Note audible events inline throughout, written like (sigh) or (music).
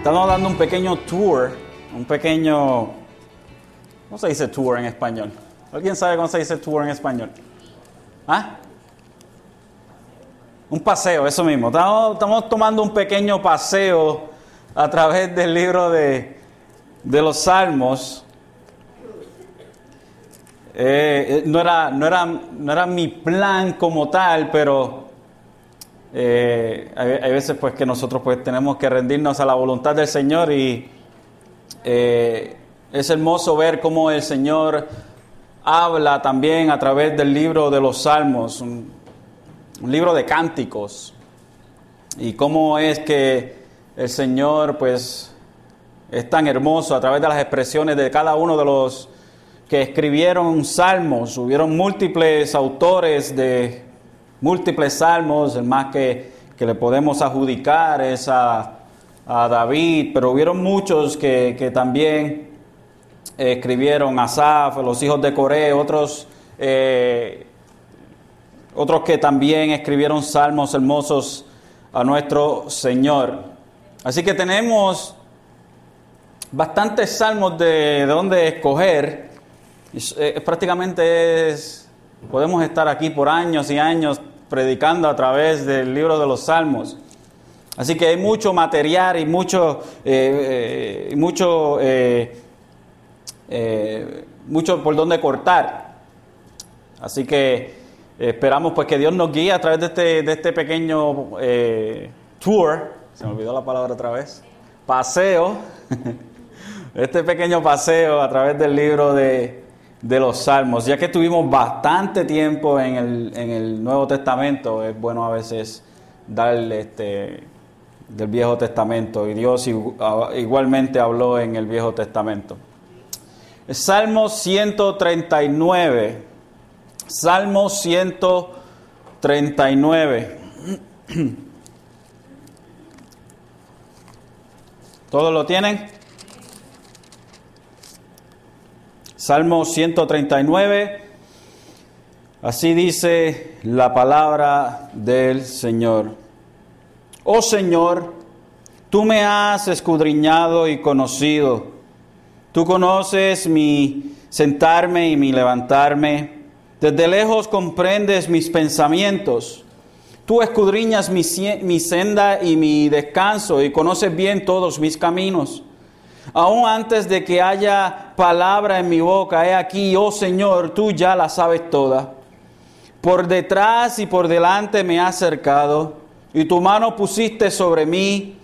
Estamos dando un pequeño tour, un pequeño... ¿Cómo se dice tour en español? ¿Alguien sabe cómo se dice tour en español? ¿Ah? Un paseo, eso mismo. Estamos, tomando un pequeño paseo a través del libro de, los Salmos. Eh, eh, no, era, no, era, no era mi plan como tal, pero eh, hay, veces pues que nosotros pues tenemos que rendirnos a la voluntad del Señor y eh, es hermoso ver cómo el Señor habla también a través del libro de los Salmos, un, libro de cánticos y cómo es que el Señor pues es tan hermoso a través de las expresiones de cada uno de los que escribieron salmos. Hubieron múltiples autores de múltiples salmos, el más que, le podemos adjudicar es a, David, pero hubieron muchos que, también escribieron Asaf, los hijos de Coré, otros, eh, otros que también escribieron salmos hermosos a nuestro Señor. Así que tenemos bastantes salmos de, donde escoger. Eh, prácticamente es, podemos estar aquí por años y años predicando a través del libro de los Salmos. Así que hay mucho material y mucho, eh, eh, mucho, eh, mucho por donde cortar. Así que esperamos pues que Dios nos guíe a través de este, de este pequeño tour. Se me olvidó la palabra otra vez. Paseo. (laughs) este pequeño paseo a través del libro de, de los salmos. Ya que tuvimos bastante tiempo en el, en el Nuevo Testamento, es bueno a veces darle este, del Viejo Testamento y Dios igualmente habló en el Viejo Testamento. Salmo 139. Salmo 139. (clears throat) ¿Todos lo tienen? Salmo 139. Así dice la palabra del Señor. Oh Señor, tú me has escudriñado y conocido. Tú conoces mi sentarme y mi levantarme. Desde lejos comprendes mis pensamientos. Tú escudriñas mi, mi senda y mi descanso y conoces bien todos mis caminos. Aún antes de que haya palabra en mi boca, he aquí, oh Señor, tú ya la sabes toda. Por detrás y por delante me has cercado, y tu mano pusiste sobre mí.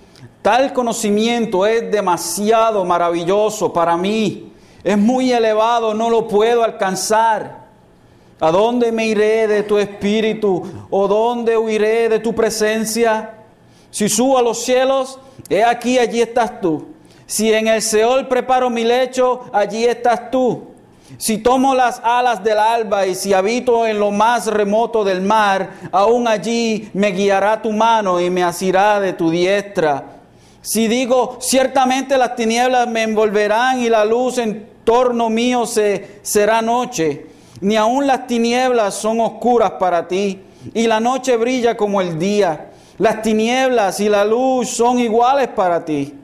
Tal conocimiento es demasiado maravilloso para mí. Es muy elevado, no lo puedo alcanzar. ¿A dónde me iré de tu espíritu? ¿O dónde huiré de tu presencia? Si subo a los cielos, he aquí, allí estás tú. Si en el Seol preparo mi lecho, allí estás tú. Si tomo las alas del alba y si habito en lo más remoto del mar, aún allí me guiará tu mano y me asirá de tu diestra. Si digo, ciertamente las tinieblas me envolverán y la luz en torno mío se, será noche, ni aun las tinieblas son oscuras para ti, y la noche brilla como el día. Las tinieblas y la luz son iguales para ti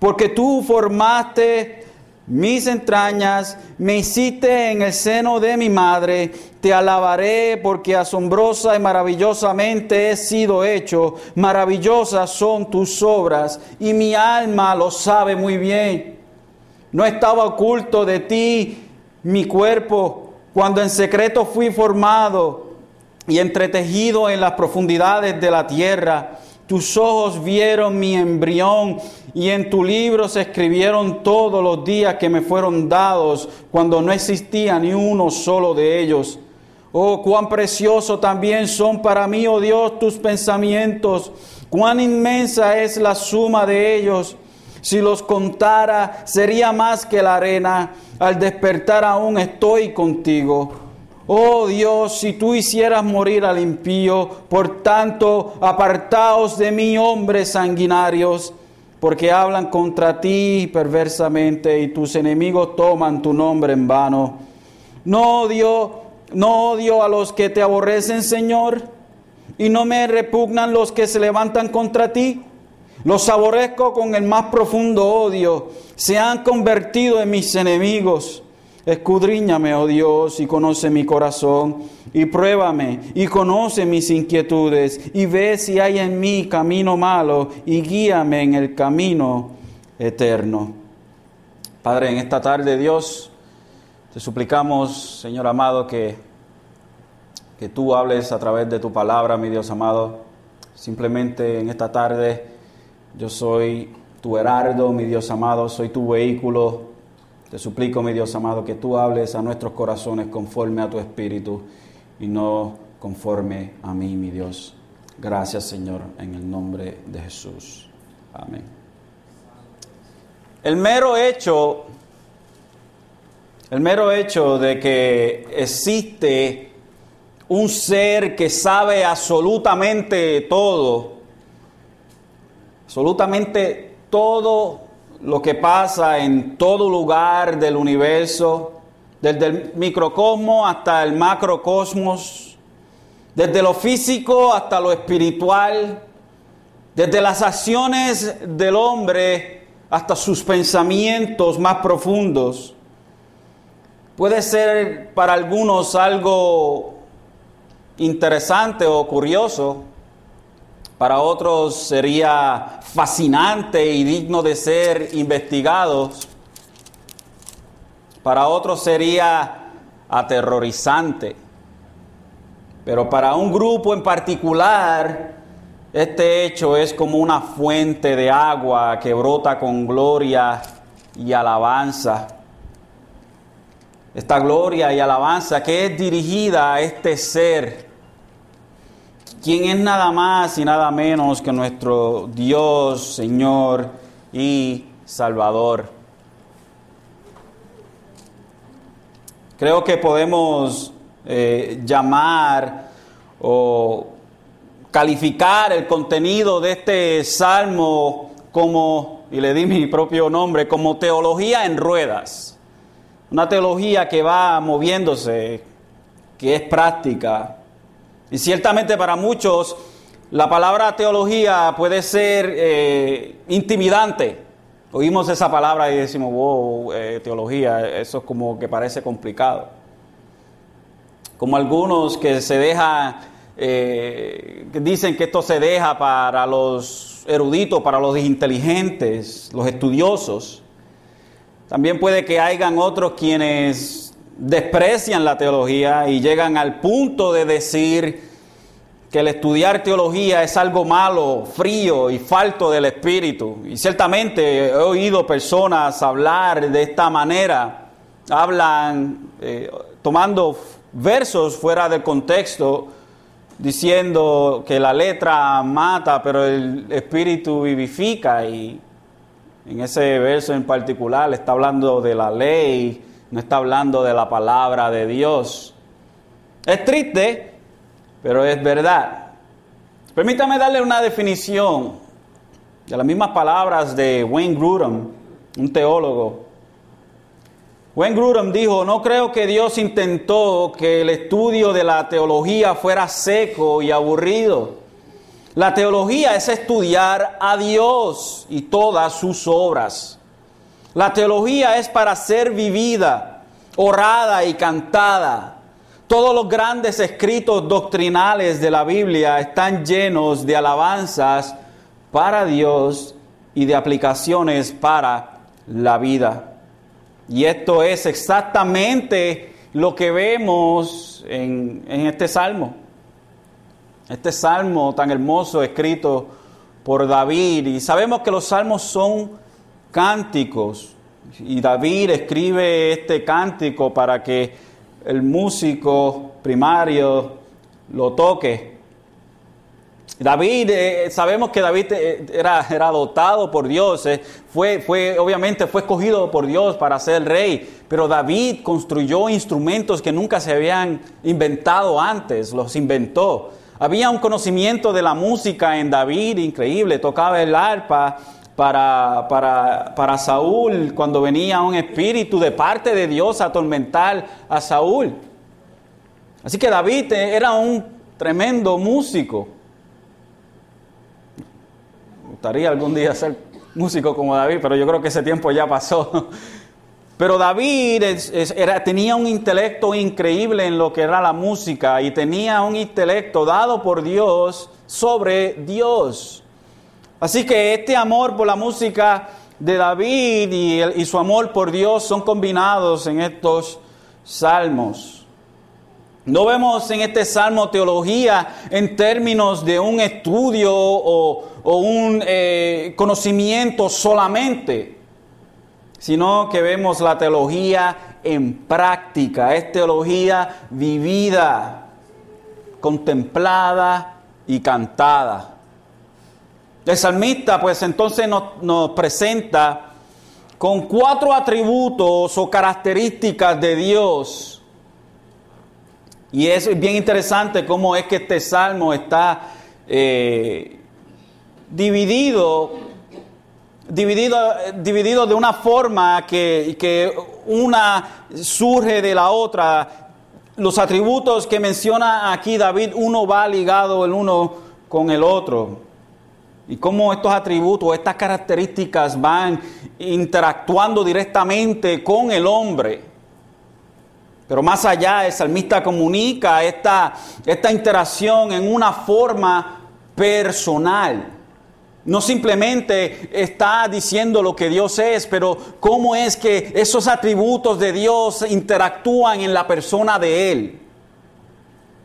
porque tú formaste mis entrañas, me hiciste en el seno de mi madre, te alabaré porque asombrosa y maravillosamente he sido hecho, maravillosas son tus obras y mi alma lo sabe muy bien. No estaba oculto de ti mi cuerpo cuando en secreto fui formado y entretejido en las profundidades de la tierra. Tus ojos vieron mi embrión y en tu libro se escribieron todos los días que me fueron dados cuando no existía ni uno solo de ellos. Oh, cuán precioso también son para mí, oh Dios, tus pensamientos. Cuán inmensa es la suma de ellos. Si los contara, sería más que la arena. Al despertar aún estoy contigo. Oh Dios, si tú hicieras morir al impío, por tanto, apartaos de mí, hombres sanguinarios, porque hablan contra ti perversamente y tus enemigos toman tu nombre en vano. No odio, no odio a los que te aborrecen, Señor, y no me repugnan los que se levantan contra ti. Los aborrezco con el más profundo odio. Se han convertido en mis enemigos. Escudriñame, oh Dios, y conoce mi corazón, y pruébame, y conoce mis inquietudes, y ve si hay en mí camino malo, y guíame en el camino eterno. Padre, en esta tarde, Dios, te suplicamos, Señor amado, que, que tú hables a través de tu palabra, mi Dios amado. Simplemente en esta tarde yo soy tu heraldo, mi Dios amado, soy tu vehículo. Te suplico, mi Dios amado, que tú hables a nuestros corazones conforme a tu espíritu y no conforme a mí, mi Dios. Gracias, Señor, en el nombre de Jesús. Amén. El mero hecho, el mero hecho de que existe un ser que sabe absolutamente todo, absolutamente todo lo que pasa en todo lugar del universo, desde el microcosmos hasta el macrocosmos, desde lo físico hasta lo espiritual, desde las acciones del hombre hasta sus pensamientos más profundos. Puede ser para algunos algo interesante o curioso, para otros sería fascinante y digno de ser investigados. Para otros sería aterrorizante. Pero para un grupo en particular, este hecho es como una fuente de agua que brota con gloria y alabanza. Esta gloria y alabanza que es dirigida a este ser quien es nada más y nada menos que nuestro Dios, Señor y Salvador. Creo que podemos eh, llamar o calificar el contenido de este salmo como, y le di mi propio nombre, como teología en ruedas. Una teología que va moviéndose, que es práctica, y ciertamente para muchos la palabra teología puede ser eh, intimidante. Oímos esa palabra y decimos, wow, eh, teología, eso es como que parece complicado. Como algunos que se dejan, eh, dicen que esto se deja para los eruditos, para los inteligentes, los estudiosos. También puede que hayan otros quienes desprecian la teología y llegan al punto de decir que el estudiar teología es algo malo, frío y falto del espíritu. Y ciertamente he oído personas hablar de esta manera, hablan eh, tomando versos fuera del contexto, diciendo que la letra mata, pero el espíritu vivifica. Y en ese verso en particular está hablando de la ley, no está hablando de la palabra de Dios. Es triste, pero es verdad. Permítame darle una definición de las mismas palabras de Wayne Grudem, un teólogo. Wayne Grudem dijo, no creo que Dios intentó que el estudio de la teología fuera seco y aburrido. La teología es estudiar a Dios y todas sus obras. La teología es para ser vivida, orada y cantada. Todos los grandes escritos doctrinales de la Biblia están llenos de alabanzas para Dios y de aplicaciones para la vida. Y esto es exactamente lo que vemos en, en este salmo. Este salmo tan hermoso escrito por David. Y sabemos que los salmos son cánticos. Y David escribe este cántico para que el músico primario lo toque. David, eh, sabemos que David eh, era, era dotado por Dios, eh, fue, fue, obviamente fue escogido por Dios para ser rey, pero David construyó instrumentos que nunca se habían inventado antes, los inventó. Había un conocimiento de la música en David increíble, tocaba el arpa, para, para, para, Saúl cuando venía un espíritu de parte de Dios a atormentar a Saúl. Así que David era un tremendo músico. gustaría algún día ser músico como David, pero yo creo que ese tiempo ya pasó. (laughs) Pero David era, tenía un intelecto increíble en lo que era la música y tenía un intelecto dado por Dios sobre Dios. Así que este amor por la música de David y, su amor por Dios son combinados en estos salmos. No vemos en este salmo teología en términos de un estudio o, un eh, conocimiento solamente, sino que vemos la teología en práctica, es teología vivida, contemplada y cantada. El salmista pues entonces nos presenta con cuatro atributos o características de Dios y es bien interesante cómo es que este salmo está eh, dividido, dividido, dividido de una forma que una surge de la otra. Los atributos que menciona aquí David, uno va ligado el uno con el otro. Y cómo estos atributos, estas características van interactuando directamente con el hombre. Pero más allá, el salmista comunica esta, esta interacción en una forma personal. No simplemente está diciendo lo que Dios es, pero cómo es que esos atributos de Dios interactúan en la persona de Él.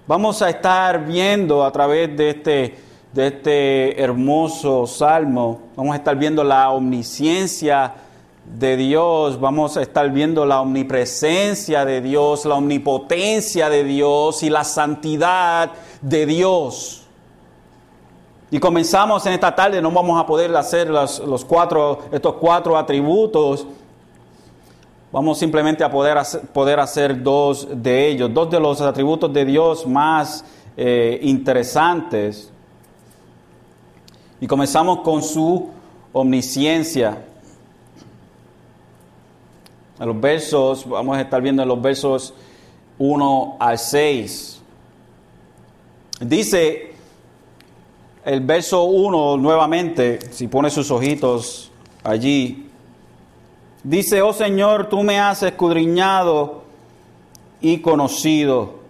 Vamos a estar viendo a través de este, de este hermoso salmo, vamos a estar viendo la omnisciencia de Dios, vamos a estar viendo la omnipresencia de Dios, la omnipotencia de Dios y la santidad de Dios. Y comenzamos en esta tarde, no vamos a poder hacer los, cuatro, estos cuatro atributos. Vamos simplemente a poder hacer, poder hacer dos de ellos, dos de los atributos de Dios más eh, interesantes. Y comenzamos con su omnisciencia en los versos, vamos a estar viendo en los versos 1 al 6. Dice el verso 1 nuevamente, si pone sus ojitos allí, dice, oh Señor, tú me has escudriñado y conocido.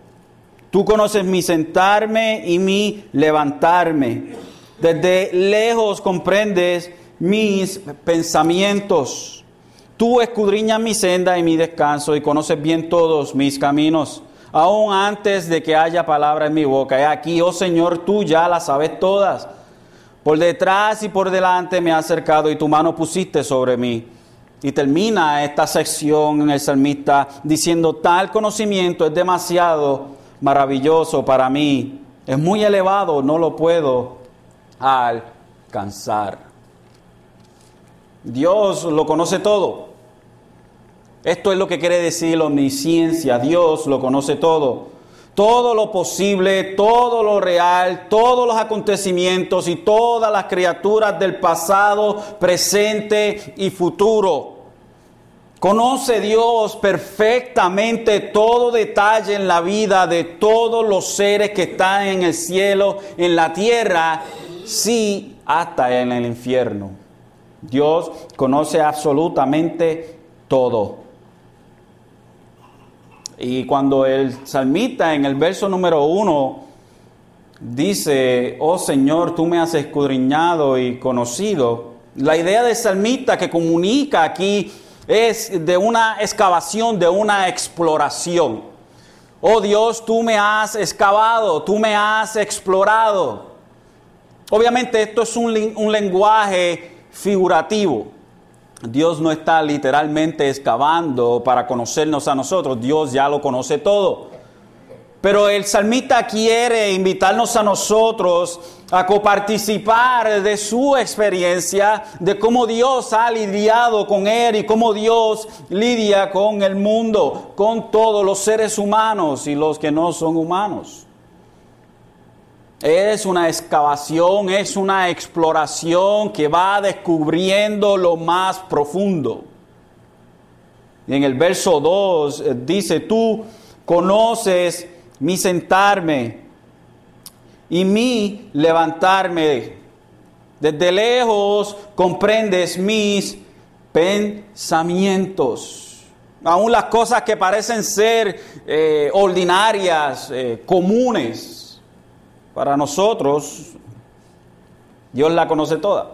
Tú conoces mi sentarme y mi levantarme. Desde lejos comprendes mis pensamientos. Tú escudriñas mi senda y mi descanso y conoces bien todos mis caminos. Aún antes de que haya palabra en mi boca. He aquí, oh Señor, tú ya las sabes todas. Por detrás y por delante me has acercado y tu mano pusiste sobre mí. Y termina esta sección en el salmista diciendo, tal conocimiento es demasiado maravilloso para mí. Es muy elevado, no lo puedo alcanzar. Dios lo conoce todo. Esto es lo que quiere decir la omnisciencia. Dios lo conoce todo. Todo lo posible, todo lo real, todos los acontecimientos y todas las criaturas del pasado, presente y futuro. Conoce Dios perfectamente todo detalle en la vida de todos los seres que están en el cielo, en la tierra, sí, hasta en el infierno. Dios conoce absolutamente todo. Y cuando el salmista en el verso número uno dice, oh Señor, tú me has escudriñado y conocido, la idea del salmista que comunica aquí es de una excavación, de una exploración. Oh Dios, tú me has excavado, tú me has explorado. Obviamente esto es un, un lenguaje figurativo. Dios no está literalmente excavando para conocernos a nosotros, Dios ya lo conoce todo. Pero el salmista quiere invitarnos a nosotros a coparticipar de su experiencia, de cómo Dios ha lidiado con él y cómo Dios lidia con el mundo, con todos los seres humanos y los que no son humanos. Es una excavación, es una exploración que va descubriendo lo más profundo. Y en el verso 2 eh, dice, tú conoces mi sentarme y mi levantarme. Desde lejos comprendes mis pensamientos. Aún las cosas que parecen ser eh, ordinarias, eh, comunes, para nosotros, Dios la conoce toda.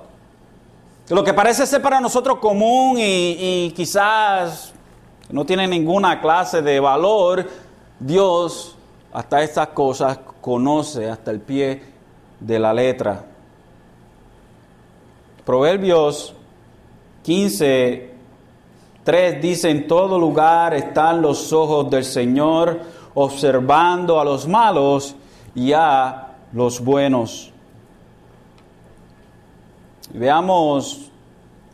Lo que parece ser para nosotros común y, quizás no tiene ninguna clase de valor, Dios hasta estas cosas conoce hasta el pie de la letra. Proverbios 15, 3 dice, en todo lugar están los ojos del Señor observando a los malos y a los buenos. Veamos,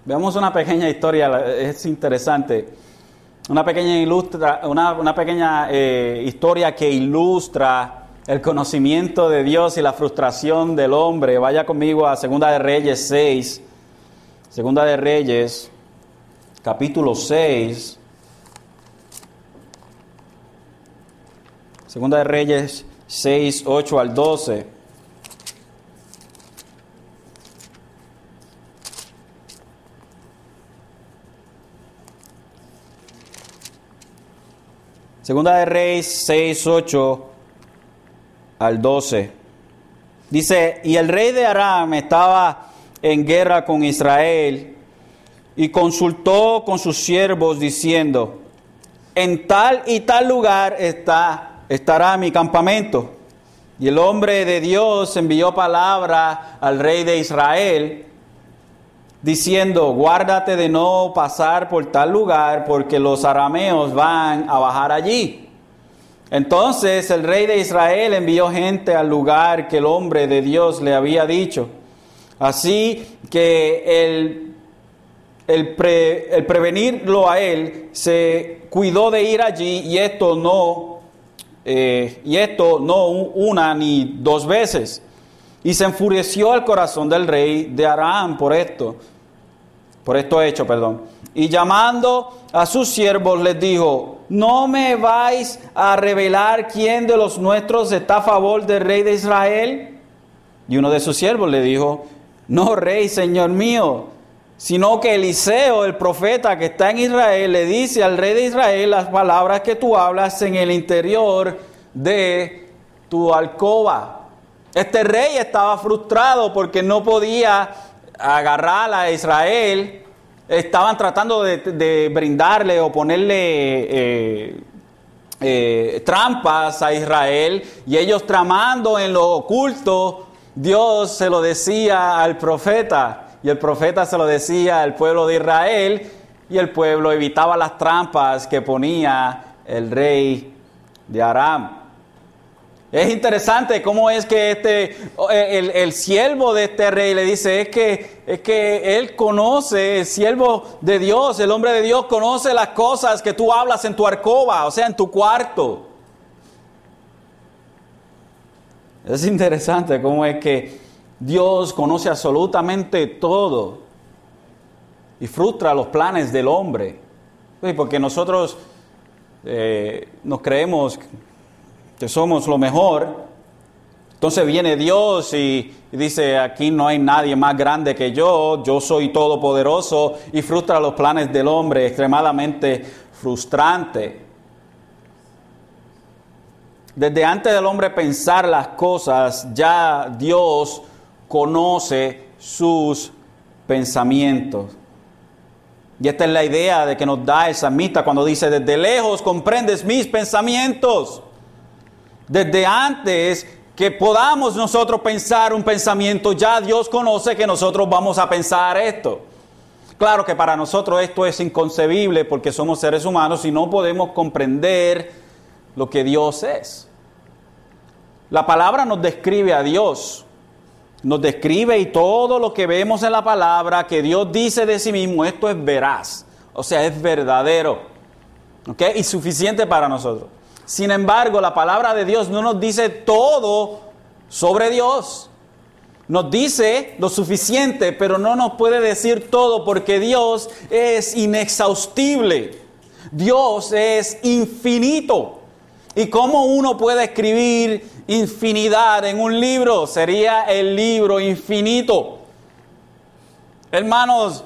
veamos una pequeña historia, es interesante. Una pequeña, ilustra, una, pequeña eh, historia que ilustra el conocimiento de Dios y la frustración del hombre. Vaya conmigo a Segunda de Reyes 6. Segunda de Reyes, capítulo 6. Segunda de Reyes 6, 8 al 12. Segunda de Reyes 6, 8 al 12. Dice, y el rey de Aram estaba en guerra con Israel y consultó con sus siervos diciendo, en tal y tal lugar está, estará mi campamento. Y el hombre de Dios envió palabra al rey de Israel diciendo, guárdate de no pasar por tal lugar porque los arameos van a bajar allí. Entonces el rey de Israel envió gente al lugar que el hombre de Dios le había dicho. Así que el, el, prevenirlo a él se cuidó de ir allí y esto no, y esto no una ni dos veces. Y se enfureció el corazón del rey de Aram por esto, por esto hecho, perdón. Y llamando a sus siervos les dijo, ¿no me vais a revelar quién de los nuestros está a favor del rey de Israel? Y uno de sus siervos le dijo, no, rey, señor mío, sino que Eliseo, el profeta que está en Israel, le dice al rey de Israel las palabras que tú hablas en el interior de tu alcoba. Este rey estaba frustrado porque no podía agarrar a Israel. Estaban tratando de, brindarle o ponerle eh, eh, trampas a Israel y ellos tramando en lo oculto Dios se lo decía al profeta y el profeta se lo decía al pueblo de Israel y el pueblo evitaba las trampas que ponía el rey de Aram. Es interesante cómo es que este, el, el, siervo de este rey le dice, es que, es que él conoce, el siervo de Dios, el hombre de Dios conoce las cosas que tú hablas en tu arcoba, o sea, en tu cuarto. Es interesante cómo es que Dios conoce absolutamente todo y frustra los planes del hombre. Porque nosotros eh, nos creemos que somos lo mejor. Entonces viene Dios y, y dice, aquí no hay nadie más grande que yo, yo soy todopoderoso y frustra los planes del hombre, extremadamente frustrante. Desde antes del hombre pensar las cosas, ya Dios conoce sus pensamientos. Y esta es la idea de que nos da el samita cuando dice, desde lejos comprendes mis pensamientos. Desde antes que podamos nosotros pensar un pensamiento, ya Dios conoce que nosotros vamos a pensar esto. Claro que para nosotros esto es inconcebible porque somos seres humanos y no podemos comprender lo que Dios es. La palabra nos describe a Dios, nos describe y todo lo que vemos en la palabra que Dios dice de sí mismo, esto es veraz, o sea, es verdadero, ¿ok? Y suficiente para nosotros. Sin embargo, la palabra de Dios no nos dice todo sobre Dios. Nos dice lo suficiente, pero no nos puede decir todo porque Dios es inexhaustible. Dios es infinito. ¿Y cómo uno puede escribir infinidad en un libro? Sería el libro infinito. Hermanos,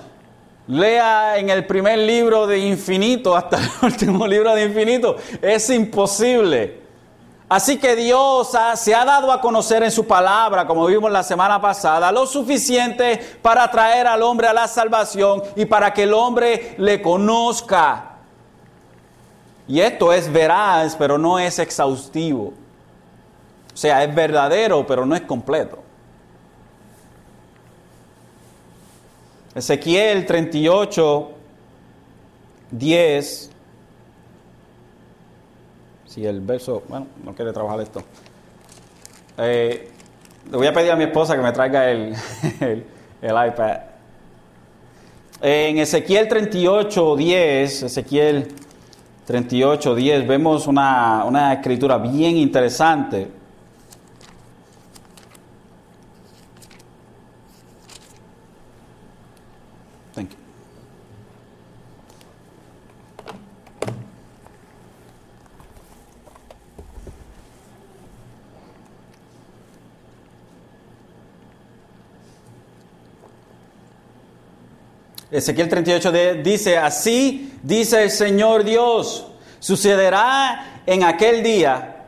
lea en el primer libro de infinito hasta (laughs) el último libro de infinito. Es imposible. Así que Dios se ha dado a conocer en su palabra, como vimos la semana pasada, lo suficiente para traer al hombre a la salvación y para que el hombre le conozca. Y esto es veraz, pero no es exhaustivo. O sea, es verdadero, pero no es completo. Ezequiel 38, 10 si el verso, bueno, no quiere trabajar esto. Eh, le voy a pedir a mi esposa que me traiga el, (laughs) el, iPad. En Ezequiel 38, 10, Ezequiel 38, 10, vemos una, una escritura bien interesante. Ezequiel 38 dice, así dice el Señor Dios, sucederá en aquel día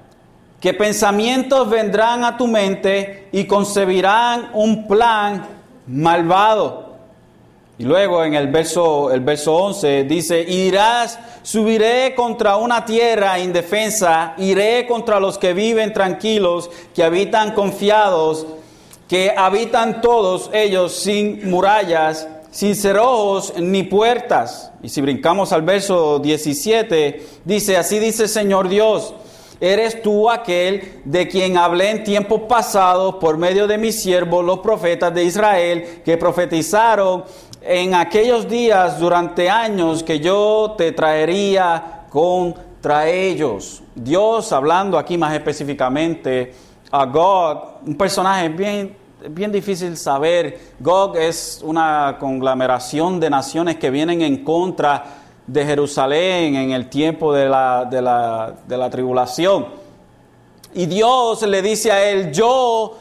que pensamientos vendrán a tu mente y concebirán un plan malvado. Y luego en el verso, el verso 11 dice, y dirás, subiré contra una tierra indefensa, iré contra los que viven tranquilos, que habitan confiados, que habitan todos ellos sin murallas sin cerrojos ni puertas. Y si brincamos al verso 17, dice, así dice Señor Dios, eres tú aquel de quien hablé en tiempos pasados por medio de mis siervos, los profetas de Israel, que profetizaron en aquellos días durante años que yo te traería contra ellos. Dios hablando aquí más específicamente a Gog, un personaje bien bien difícil saber. Gog es una conglomeración de naciones que vienen en contra de Jerusalén en el tiempo de la, de la, de la tribulación. Y Dios le dice a él, yo,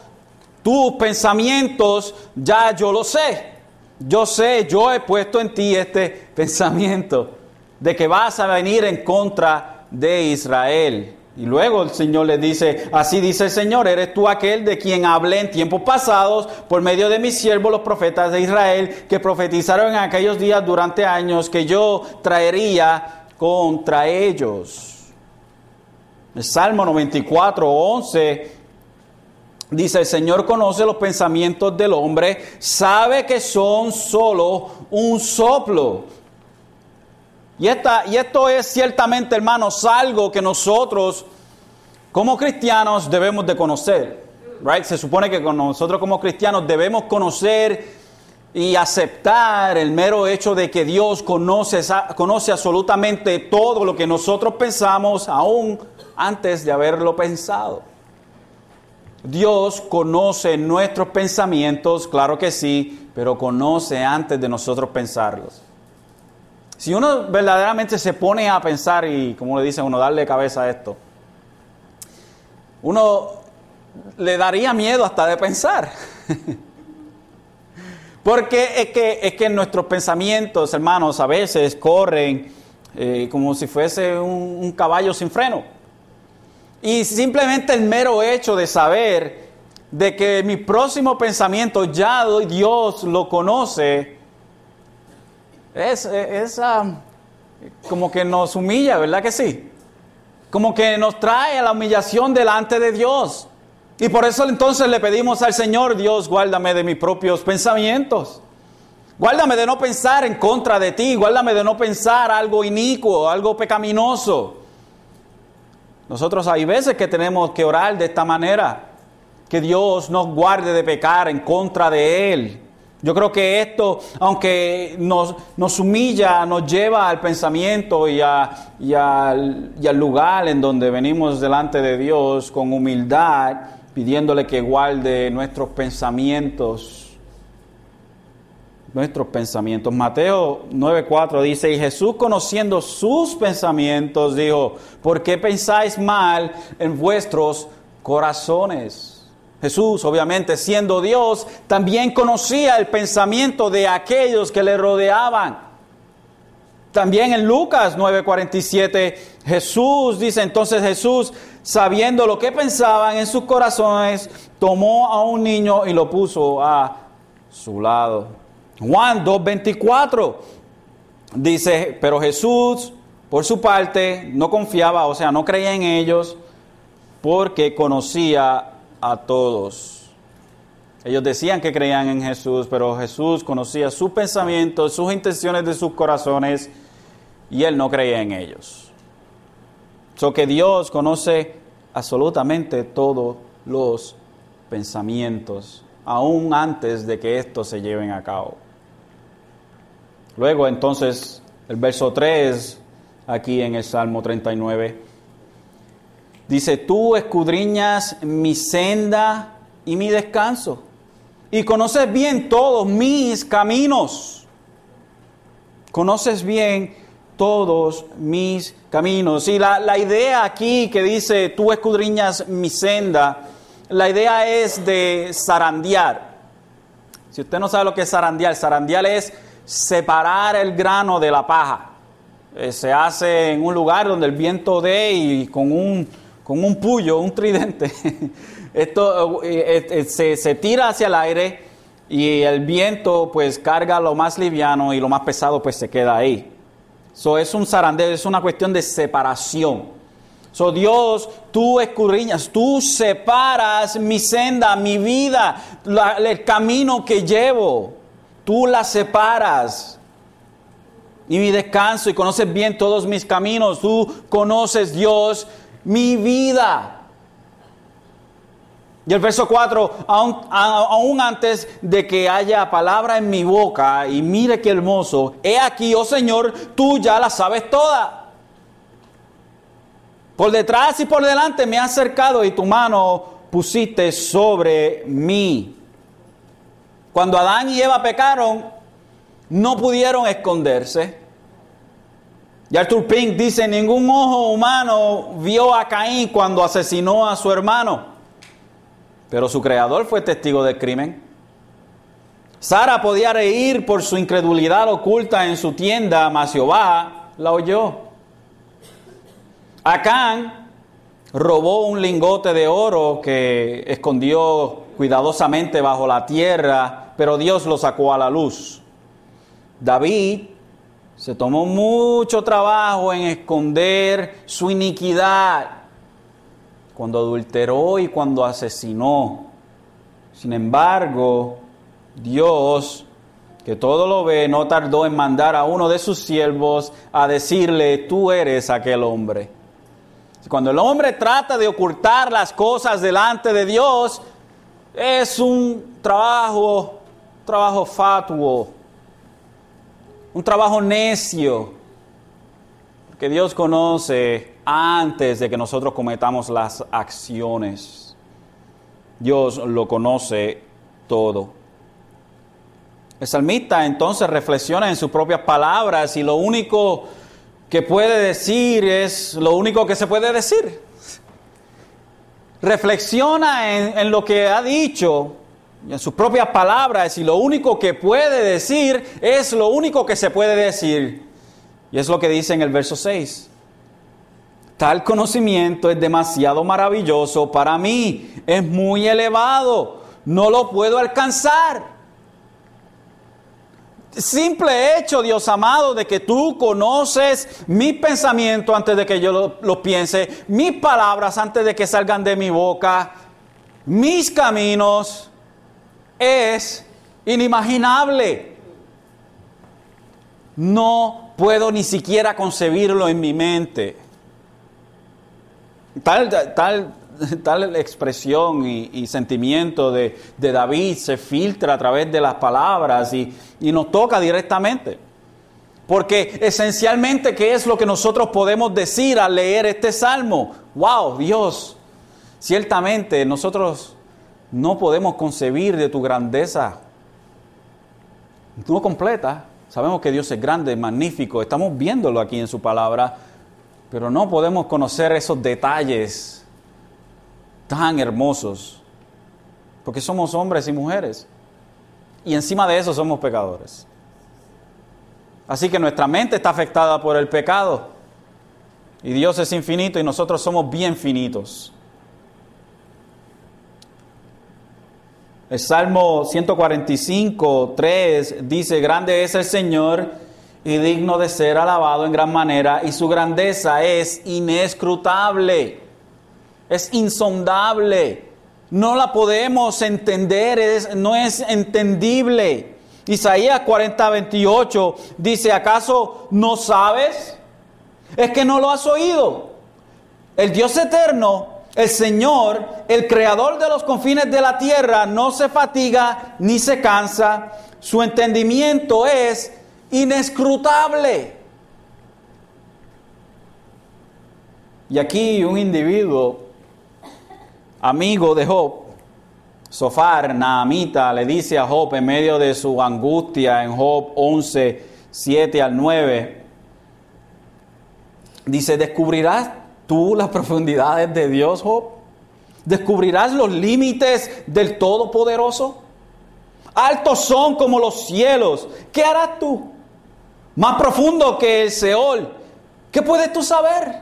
tus pensamientos, ya yo lo sé. Yo sé, yo he puesto en ti este (laughs) pensamiento de que vas a venir en contra de Israel. Y luego el Señor le dice, así dice el Señor, eres tú aquel de quien hablé en tiempos pasados por medio de mis siervos los profetas de Israel, que profetizaron en aquellos días durante años que yo traería contra ellos. El Salmo 94, 11 dice, el Señor conoce los pensamientos del hombre, sabe que son solo un soplo y, esta, y esto es ciertamente, hermanos, algo que nosotros como cristianos debemos de conocer. Right? Se supone que nosotros como cristianos debemos conocer y aceptar el mero hecho de que Dios conoce, conoce absolutamente todo lo que nosotros pensamos aún antes de haberlo pensado. Dios conoce nuestros pensamientos, claro que sí, pero conoce antes de nosotros pensarlos. Si uno verdaderamente se pone a pensar y, como le dicen uno, darle cabeza a esto, uno le daría miedo hasta de pensar. (laughs) Porque es que, es que nuestros pensamientos, hermanos, a veces corren eh, como si fuese un, un caballo sin freno. Y simplemente el mero hecho de saber de que mi próximo pensamiento ya Dios lo conoce, es, es como que nos humilla, ¿verdad que sí? Como que nos trae a la humillación delante de Dios. Y por eso entonces le pedimos al Señor, Dios, guárdame de mis propios pensamientos. Guárdame de no pensar en contra de ti, guárdame de no pensar algo inicuo, algo pecaminoso. Nosotros hay veces que tenemos que orar de esta manera, que Dios nos guarde de pecar en contra de Él. Yo creo que esto, aunque nos, nos humilla, nos lleva al pensamiento y, al lugar en donde venimos delante de Dios con humildad, pidiéndole que guarde nuestros pensamientos nuestros pensamientos. Mateo 9:4 dice, y Jesús conociendo sus pensamientos dijo, ¿por qué pensáis mal en vuestros corazones? Jesús, obviamente siendo Dios, también conocía el pensamiento de aquellos que le rodeaban. También en Lucas 9:47, Jesús dice entonces Jesús, sabiendo lo que pensaban en sus corazones, tomó a un niño y lo puso a su lado. Juan 2:24 dice, pero Jesús, por su parte, no confiaba, o sea, no creía en ellos, porque conocía a todos. Ellos decían que creían en Jesús, pero Jesús conocía sus pensamientos, sus intenciones de sus corazones, y él no creía en ellos. So que Dios conoce absolutamente todos los pensamientos, aún antes de que estos se lleven a cabo. Luego entonces el verso 3, aquí en el Salmo 39, Dice, tú escudriñas mi senda y mi descanso y conoces bien todos mis caminos. Conoces bien todos mis caminos. Y la, la, idea aquí que dice, tú escudriñas mi senda, la idea es de zarandear. Si usted no sabe lo que es zarandear, zarandear es separar el grano de la paja. Eh, se hace en un lugar donde el viento dé y con un con un puyo, un tridente, (laughs) esto eh, eh, se, se, tira hacia el aire y el viento pues carga lo más liviano y lo más pesado pues se queda ahí. So es un zarandeo, es una cuestión de separación. So Dios, tú escurriñas, tú separas mi senda, mi vida, el camino que llevo, tú la separas. Y mi descanso y conoces bien todos mis caminos, tú conoces Dios mi vida. Y el verso 4, aún, antes de que haya palabra en mi boca, y mire qué hermoso, he aquí, oh Señor, tú ya la sabes toda. Por detrás y por delante me has acercado y tu mano pusiste sobre mí. Cuando Adán y Eva pecaron, no pudieron esconderse. Y Arthur Pink dice, ningún ojo humano vio a Caín cuando asesinó a su hermano, pero su creador fue testigo del crimen. Sara podía reír por su incredulidad oculta en su tienda, mas Jehová la oyó. Acán robó un lingote de oro que escondió cuidadosamente bajo la tierra, pero Dios lo sacó a la luz. David se tomó mucho trabajo en esconder su iniquidad cuando adulteró y cuando asesinó. Sin embargo, Dios, que todo lo ve, no tardó en mandar a uno de sus siervos a decirle, tú eres aquel hombre. Cuando el hombre trata de ocultar las cosas delante de Dios, es un trabajo, trabajo fatuo un trabajo necio, porque Dios conoce antes de que nosotros cometamos las acciones. Dios lo conoce todo. El salmista entonces reflexiona en sus propias palabras y lo único que puede decir es lo único que se puede decir. Reflexiona en, en lo que ha dicho en sus propias palabras y lo único que puede decir es lo único que se puede decir. Y es lo que dice en el verso 6. Tal conocimiento es demasiado maravilloso para mí, es muy elevado, no lo puedo alcanzar. Simple hecho, Dios amado, de que tú conoces mi pensamiento antes de que yo lo, lo piense, mis palabras antes de que salgan de mi boca, mis caminos, es inimaginable. No puedo ni siquiera concebirlo en mi mente. Tal, tal, tal expresión y, sentimiento de, David se filtra a través de las palabras y, y nos toca directamente. Porque esencialmente, ¿qué es lo que nosotros podemos decir al leer este salmo? ¡Wow! Dios, ciertamente nosotros no podemos concebir de tu grandeza. No completa. Sabemos que Dios es grande, magnífico, estamos viéndolo aquí en su palabra, pero no podemos conocer esos detalles tan hermosos porque somos hombres y mujeres. Y encima de eso somos pecadores. Así que nuestra mente está afectada por el pecado. Y Dios es infinito y nosotros somos bien finitos. El Salmo 145, 3 dice, grande es el Señor y digno de ser alabado en gran manera, y su grandeza es inescrutable, es insondable, no la podemos entender, no es entendible. Isaías 40, 28 dice, ¿acaso no sabes? Es que no lo has oído. El Dios eterno el Señor, el creador de los confines de la tierra, no se fatiga ni se cansa. Su entendimiento es inescrutable. Y aquí un individuo, amigo de Job, Sofar, Naamita, le dice a Job en medio de su angustia en Job 11, 7 al 9, dice, descubrirás tú las profundidades de Dios, Job? ¿Descubrirás los límites del Todopoderoso? Altos son como los cielos. ¿Qué harás tú? Más profundo que el Seol. ¿Qué puedes tú saber?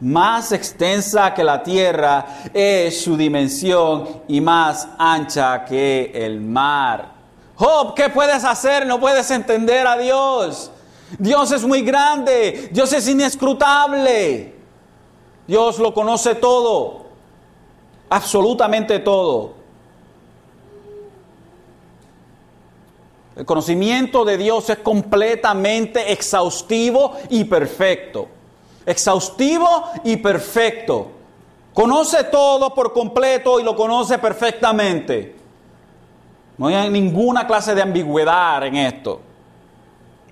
Más extensa que la tierra es su dimensión y más ancha que el mar. Job, ¿qué puedes hacer? No puedes entender a Dios. Dios es muy grande, Dios es inescrutable. Dios lo conoce todo, absolutamente todo. El conocimiento de Dios es completamente exhaustivo y perfecto. Exhaustivo y perfecto. Conoce todo por completo y lo conoce perfectamente. No hay ninguna clase de ambigüedad en esto.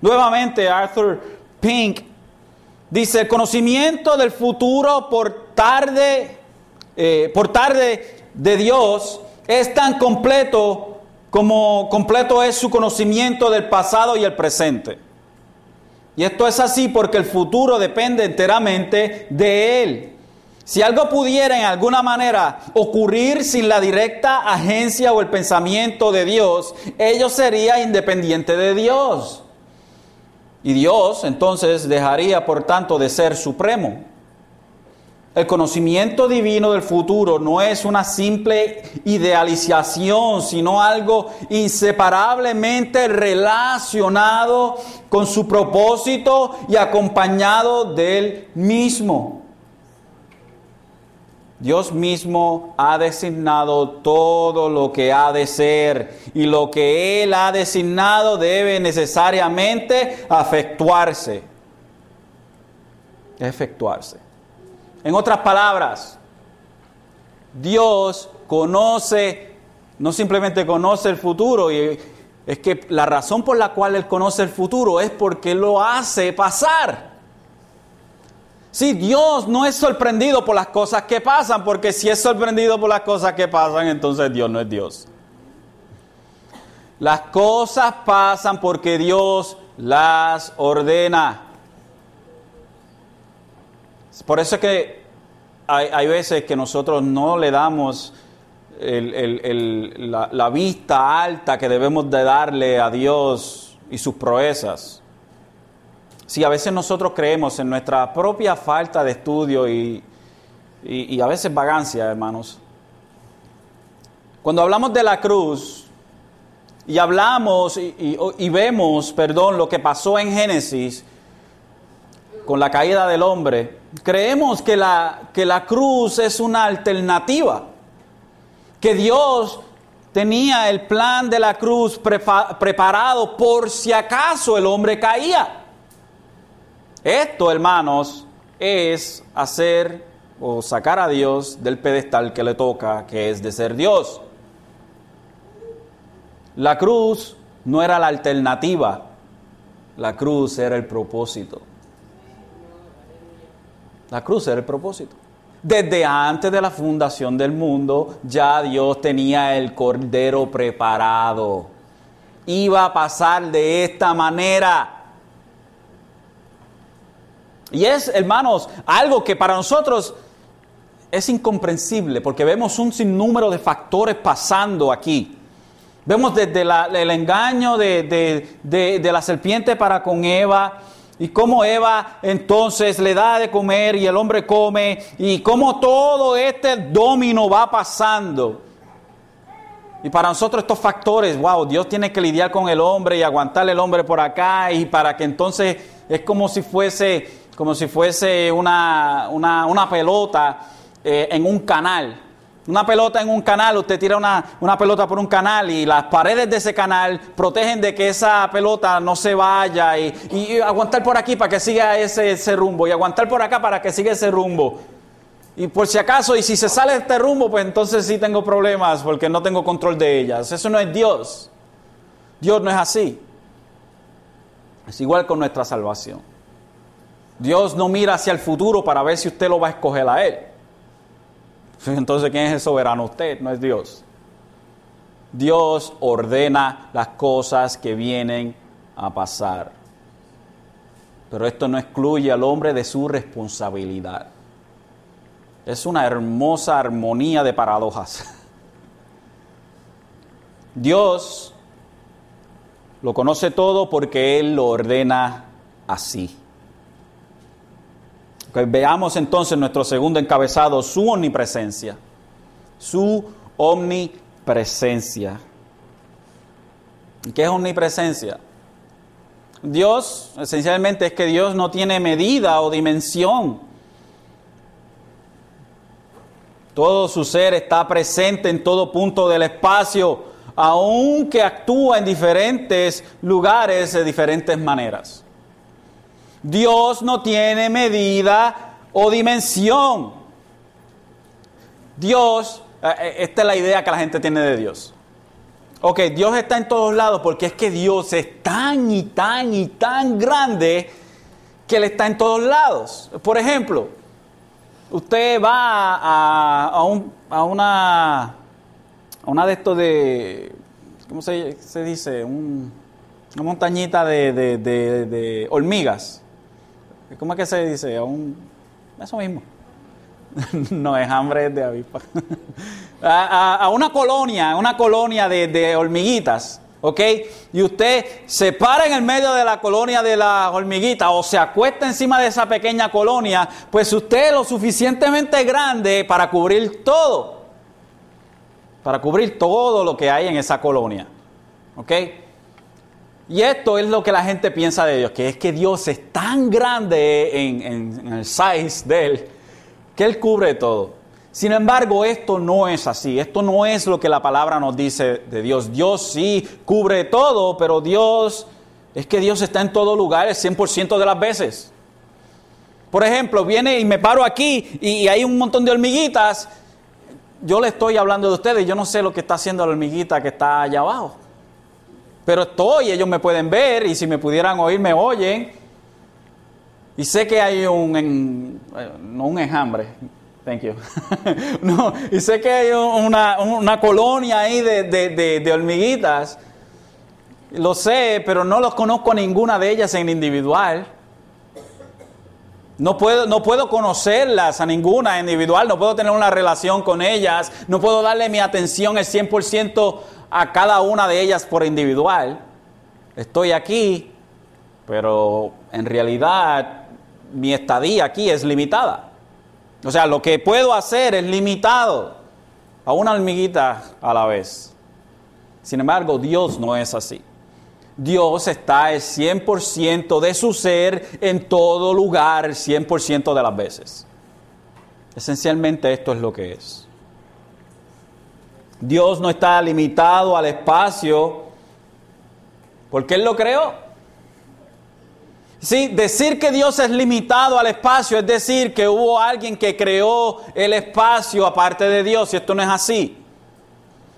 Nuevamente, Arthur Pink Dice, el conocimiento del futuro por tarde, eh, por tarde de Dios es tan completo como completo es su conocimiento del pasado y el presente. Y esto es así porque el futuro depende enteramente de Él. Si algo pudiera en alguna manera ocurrir sin la directa agencia o el pensamiento de Dios, ello sería independiente de Dios. Y Dios entonces dejaría, por tanto, de ser supremo. El conocimiento divino del futuro no es una simple idealización, sino algo inseparablemente relacionado con su propósito y acompañado del mismo. Dios mismo ha designado todo lo que ha de ser y lo que Él ha designado debe necesariamente efectuarse. Efectuarse. En otras palabras, Dios conoce, no simplemente conoce el futuro, y es que la razón por la cual Él conoce el futuro es porque lo hace pasar. Sí, Dios no es sorprendido por las cosas que pasan, porque si es sorprendido por las cosas que pasan, entonces Dios no es Dios. Las cosas pasan porque Dios las ordena. Por eso es que hay, veces que nosotros no le damos la, la vista alta que debemos de darle a Dios y sus proezas. Si a veces nosotros creemos en nuestra propia falta de estudio y, a veces vagancia, hermanos. Cuando hablamos de la cruz y hablamos y, vemos, perdón, lo que pasó en Génesis con la caída del hombre, creemos que la, que la cruz es una alternativa, que Dios tenía el plan de la cruz preparado por si acaso el hombre caía. Esto, hermanos, es hacer o sacar a Dios del pedestal que le toca, que es de ser Dios. La cruz no era la alternativa, la cruz era el propósito. La cruz era el propósito. Desde antes de la fundación del mundo, ya Dios tenía el cordero preparado. Iba a pasar de esta manera. Y es, hermanos, algo que para nosotros es incomprensible porque vemos un sinnúmero de factores pasando aquí. Vemos desde el engaño de, de, la serpiente para con Eva y cómo Eva entonces le da de comer y el hombre come y cómo todo este domino va pasando. Y para nosotros estos factores, wow, Dios tiene que lidiar con el hombre y aguantarle el hombre por acá y para que entonces es como si fuese, como si fuese una, una, una pelota eh, en un canal. Una pelota en un canal, usted tira una, una, pelota por un canal y las paredes de ese canal protegen de que esa pelota no se vaya y, y aguantar por aquí para que siga ese, ese, rumbo y aguantar por acá para que siga ese rumbo. Y por si acaso, y si se sale este rumbo, pues entonces sí tengo problemas porque no tengo control de ellas. Eso no es Dios. Dios no es así. Es igual con nuestra salvación. Dios no mira hacia el futuro para ver si usted lo va a escoger a Él. Entonces, ¿quién es el soberano? Usted, no es Dios. Dios ordena las cosas que vienen a pasar. Pero esto no excluye al hombre de su responsabilidad. Es una hermosa armonía de paradojas. (laughs) Dios lo conoce todo porque Él lo ordena así. Veamos entonces nuestro segundo encabezado, su omnipresencia. Su omnipresencia. ¿Qué es omnipresencia? Dios, esencialmente, es que Dios no tiene medida o dimensión Todo su ser está presente en todo punto del espacio, aunque actúa en diferentes lugares de diferentes maneras. Dios no tiene medida o dimensión. Dios, eh, eh, esta es la idea que la gente tiene de Dios. Ok, Dios está en todos lados porque es que Dios es tan y tan y tan grande que Él está en todos lados. Por ejemplo, usted va a, un, a una, a una de estos de, ¿cómo se, dice? una montañita de, de, hormigas. ¿Cómo es que se dice? Un, eso mismo. (laughs) no es hambre de avispa. (laughs) a, a, una colonia, una colonia de hormiguitas. ¿ok? Y usted se para en el medio de la colonia de la hormiguita o se acuesta encima de esa pequeña colonia, pues usted es lo suficientemente grande para cubrir todo, para cubrir todo lo que hay en esa colonia, ¿ok? Y esto es lo que la gente piensa de Dios, que es que Dios es tan grande en, el size de Él, que Él cubre todo. Sin embargo, esto no es así. Esto no es lo que la palabra nos dice de Dios. Dios sí cubre todo, pero Dios es que Dios está en todo lugar el 100% de las veces. Por ejemplo, viene y me paro aquí y hay un montón de hormiguitas. Yo le estoy hablando de ustedes, yo no sé lo que está haciendo la hormiguita que está allá abajo. Pero estoy, ellos me pueden ver y si me pudieran oír, me oyen. Y sé que hay un, no un enjambre, Thank you. (laughs) no, y sé que hay una, colonia ahí de, hormiguitas. Lo sé, pero no los conozco a ninguna de ellas en individual. No puedo, no puedo conocerlas a ninguna individual, no puedo tener una relación con ellas, no puedo darle mi atención el 100% a cada una de ellas por individual. Estoy aquí, pero en realidad mi estadía aquí es limitada. O sea, lo que puedo hacer es limitado a una hormiguita a la vez. Sin embargo, Dios no es así. Dios está el 100% de su ser en todo lugar, el 100% de las veces. Esencialmente esto es lo que es. Dios no está limitado al espacio porque Él lo creó. Sí, decir que Dios es limitado al espacio es decir que hubo alguien que creó el espacio aparte de Dios y esto no es así.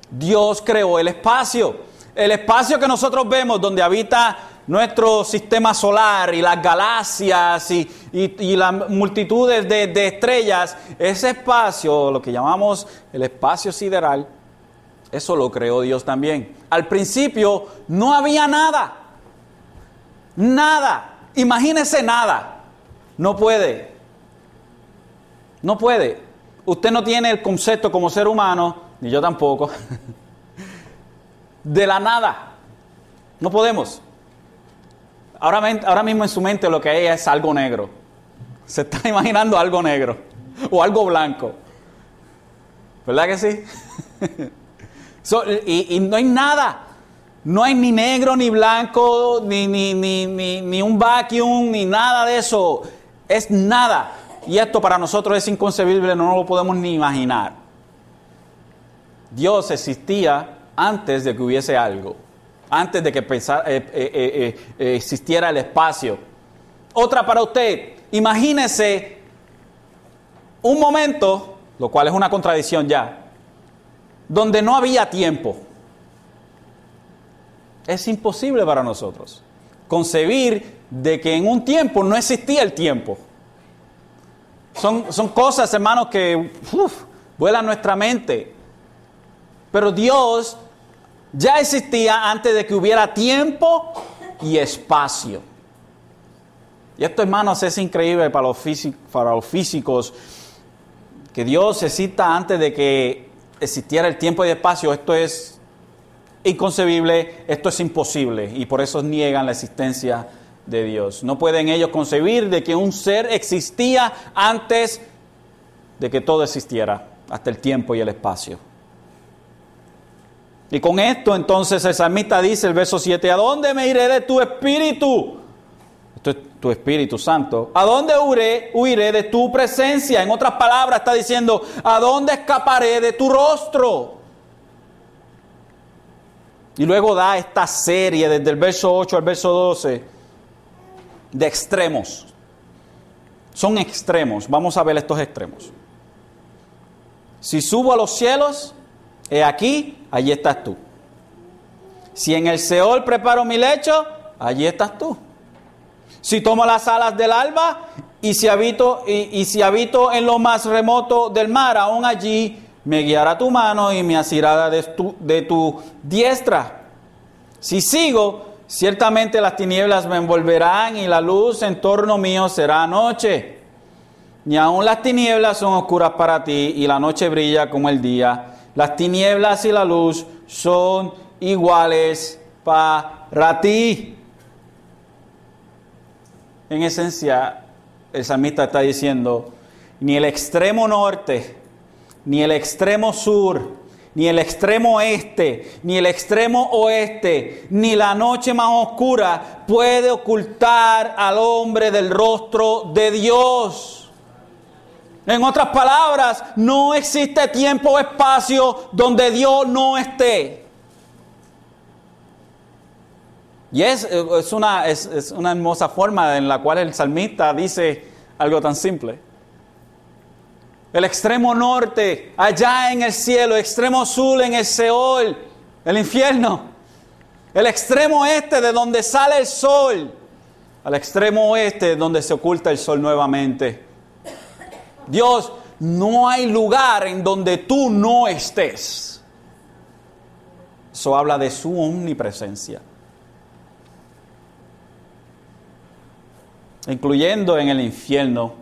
Dios creó el espacio. El espacio que nosotros vemos donde habita nuestro sistema solar y las galaxias y, las multitudes de, de estrellas, ese espacio, lo que llamamos el espacio sideral, eso lo creó Dios también. Al principio no había nada. Nada. Imagínese nada. No puede. No puede. usted no tiene el concepto como ser humano, ni yo tampoco, (laughs) de la nada. No podemos. Ahora, ahora mismo en su mente lo que hay es algo negro. Se está (laughs) imaginando algo negro o algo blanco. ¿Verdad que sí? (laughs) y, no hay nada. No hay ni negro, ni blanco, ni, ni, ni, ni, un vacuum, ni nada de eso. Es nada. Y esto para nosotros es inconcebible, no lo podemos ni imaginar. Dios existía antes de que hubiese algo, antes de que eh, eh, eh, existiera el espacio. Otra para usted, imagínese un momento, lo cual es una contradicción ya, donde no había tiempo. Es imposible para nosotros concebir de que en un tiempo no existía el tiempo. Son, son cosas, hermanos, que vuelan nuestra mente. Pero Dios ya existía antes de que hubiera tiempo y espacio. Y esto, hermanos, es increíble para los, para los físicos, que Dios exista antes de que existiera el tiempo y el espacio. Esto es inconcebible, esto es imposible, y por eso niegan la existencia de Dios. No pueden ellos concebir de que un ser existía antes de que todo existiera, hasta el tiempo y el espacio. Y con esto entonces el salmista dice el verso 7, ¿a dónde me iré de tu espíritu? Esto es tu Espíritu Santo. ¿A dónde huiré, huiré de tu presencia? En otras palabras está diciendo, ¿a dónde escaparé de tu rostro? Y luego da esta serie desde el verso 8 al verso 12 de extremos. Son extremos. Vamos a ver estos extremos. Si subo a los cielos, he aquí, allí estás tú. Si en el Seol preparo mi lecho, allí estás tú. Si tomo las alas del alba y si habito, y, si habito en lo más remoto del mar, aún allí me guiará tu mano y me asirá de tu, de tu diestra. Si sigo, ciertamente las tinieblas me envolverán y la luz en torno mío será noche. Ni aun las tinieblas son oscuras para ti y la noche brilla como el día. Las tinieblas y la luz son iguales para ti. En esencia, el salmista está diciendo, ni el extremo norte, ni el extremo sur, ni el extremo este, ni el extremo oeste, ni la noche más oscura puede ocultar al hombre del rostro de Dios. En otras palabras, no existe tiempo o espacio donde Dios no esté. Y es, una, es, una hermosa forma en la cual el salmista dice algo tan simple. El extremo norte, allá en el cielo, extremo sur en el Seol, el infierno. El extremo este de donde sale el sol, al extremo oeste donde se oculta el sol nuevamente. Dios, no hay lugar en donde tú no estés. Eso habla de su omnipresencia. Incluyendo en el infierno,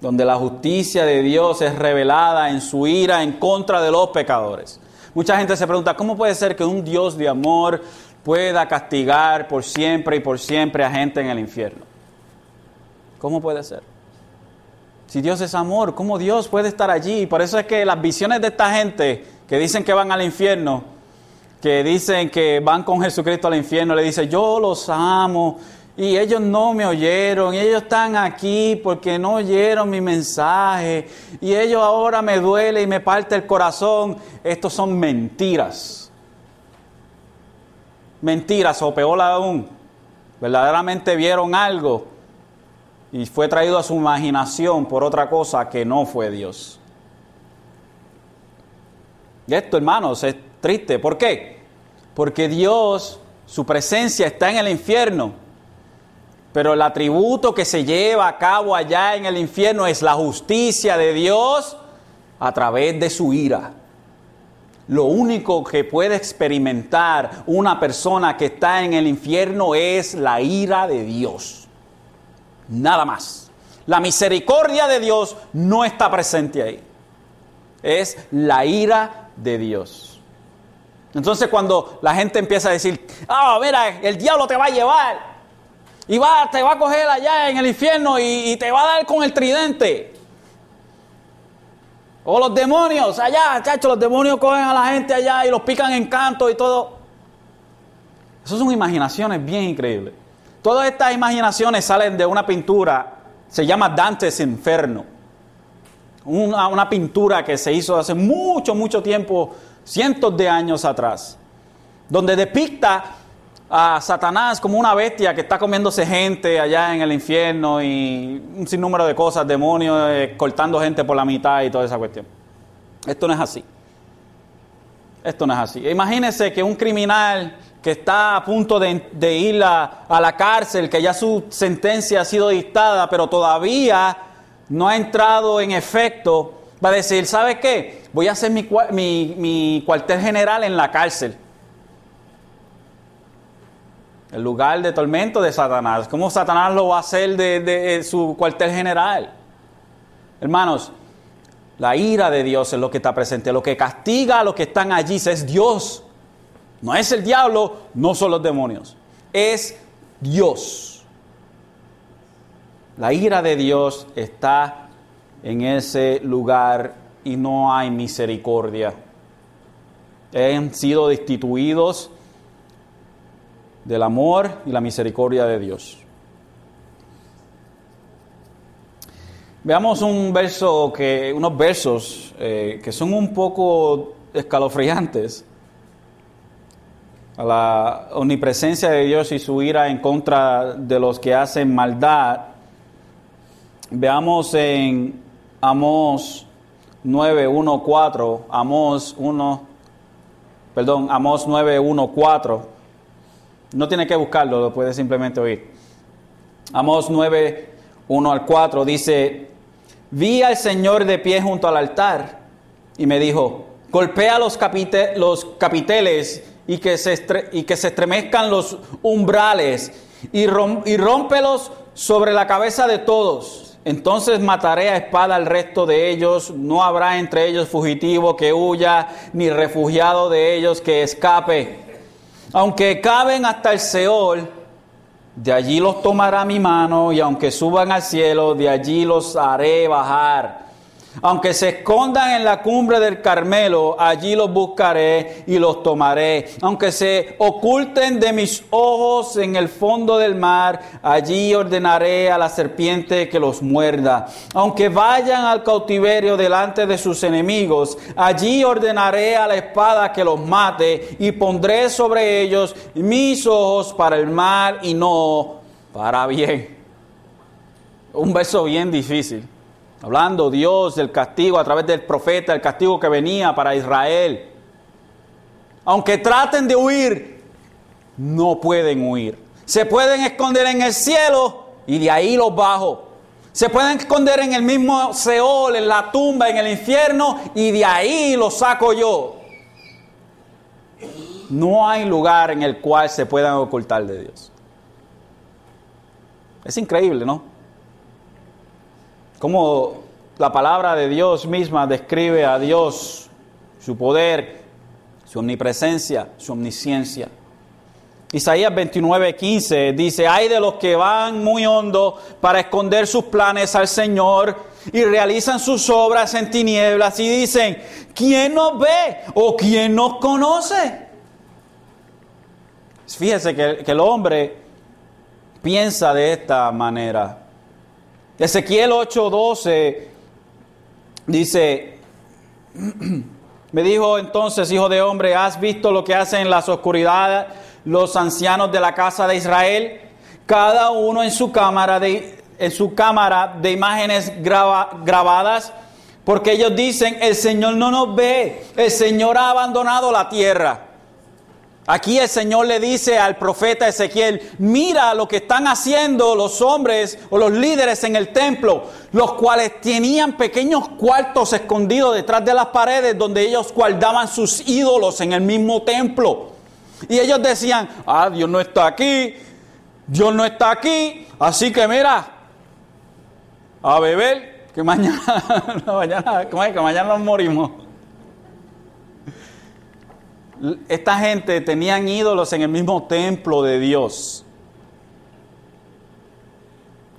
donde la justicia de Dios es revelada en su ira en contra de los pecadores. Mucha gente se pregunta, ¿cómo puede ser que un Dios de amor pueda castigar por siempre y por siempre a gente en el infierno? ¿Cómo puede ser? Si Dios es amor, ¿cómo Dios puede estar allí? Por eso es que las visiones de esta gente que dicen que van al infierno, que dicen que van con Jesucristo al infierno, le dice, yo los amo y ellos no me oyeron y ellos están aquí porque no oyeron mi mensaje y ellos ahora me duele y me parte el corazón. Estos son mentiras. Mentiras o peor aún, verdaderamente vieron algo y fue traído a su imaginación por otra cosa que no fue Dios. Y esto, hermanos, es triste. ¿Por qué? Porque Dios, su presencia está en el infierno. Pero el atributo que se lleva a cabo allá en el infierno es la justicia de Dios a través de su ira. Lo único que puede experimentar una persona que está en el infierno es la ira de Dios. Nada más. La misericordia de Dios no está presente ahí. Es la ira de Dios. Entonces cuando la gente empieza a decir, ah, mira, el diablo te va a llevar. Y va, te va a coger allá en el infierno y, te va a dar con el tridente. O los demonios, allá, chacho, los demonios cogen a la gente allá y los pican en canto y todo. Esas son imaginaciones bien increíbles. Todas estas imaginaciones salen de una pintura, se llama Dante's Inferno. Una, una pintura que se hizo hace mucho, mucho tiempo, cientos de años atrás, donde depicta a Satanás como una bestia que está comiéndose gente allá en el infierno y un sinnúmero de cosas, demonios, eh, cortando gente por la mitad y toda esa cuestión. Esto no es así. Esto no es así. Imagínense que un criminal que está a punto de, ir a, la cárcel, que ya su sentencia ha sido dictada, pero todavía no ha entrado en efecto, va a decir, ¿sabe qué? Voy a hacer mi, cuartel general en la cárcel el lugar de tormento de Satanás. ¿Cómo Satanás lo va a hacer de, su cuartel general? Hermanos, la ira de Dios es lo que está presente. Lo que castiga a los que están allí es Dios. No es el diablo, no son los demonios. Es Dios. La ira de Dios está en ese lugar y no hay misericordia. Han sido destituidos del amor y la misericordia de Dios. Veamos un verso que, unos versos eh, que son un poco escalofriantes a la omnipresencia de Dios y su ira en contra de los que hacen maldad. Veamos en Amós 9, 1, 4, Amós 1, perdón, Amós 9, 1, 4. No tiene que buscarlo, lo puede simplemente oír. Amós 9, 1 al 4 dice, vi al Señor de pie junto al altar y me dijo, golpea los, los capiteles y que, se y que se estremezcan los umbrales y, y rómpelos sobre la cabeza de todos. Entonces mataré a espada al resto de ellos, no habrá entre ellos fugitivo que huya, ni refugiado de ellos que escape aunque caben hasta el Seol, de allí los tomará mi mano, y aunque suban al cielo, de allí los haré bajar. Aunque se escondan en la cumbre del Carmelo, allí los buscaré y los tomaré. Aunque se oculten de mis ojos en el fondo del mar, allí ordenaré a la serpiente que los muerda. Aunque vayan al cautiverio delante de sus enemigos, allí ordenaré a la espada que los mate y pondré sobre ellos mis ojos para el mal y no para bien. Un beso bien difícil. Hablando Dios del castigo a través del profeta, el castigo que venía para Israel. Aunque traten de huir, no pueden huir. Se pueden esconder en el cielo y de ahí los bajo. Se pueden esconder en el mismo Seol, en la tumba, en el infierno y de ahí los saco yo. No hay lugar en el cual se puedan ocultar de Dios. Es increíble, ¿no? Como la palabra de Dios misma describe a Dios, su poder, su omnipresencia, su omnisciencia. Isaías 29, 15 dice, hay de los que van muy hondo para esconder sus planes al Señor y realizan sus obras en tinieblas y dicen, ¿quién nos ve o quién nos conoce? Fíjese que el hombre piensa de esta manera. Ezequiel 8:12 dice, (clears throat) me dijo entonces, hijo de hombre, ¿has visto lo que hacen en las oscuridades los ancianos de la casa de Israel? Cada uno en su cámara de, en su cámara de imágenes grabadas, porque ellos dicen, el Señor no nos ve, el Señor ha abandonado la tierra. Aquí el Señor le dice al profeta Ezequiel, mira lo que están haciendo los hombres o los líderes en el templo, los cuales tenían pequeños cuartos escondidos detrás de las paredes donde ellos guardaban sus ídolos en el mismo templo. Y ellos decían, ah, Dios no está aquí, Dios no está aquí, así que mira, a beber, que mañana, (laughs) mañana, ¿cómo es? que mañana nos morimos. Esta gente tenían ídolos en el mismo templo de Dios.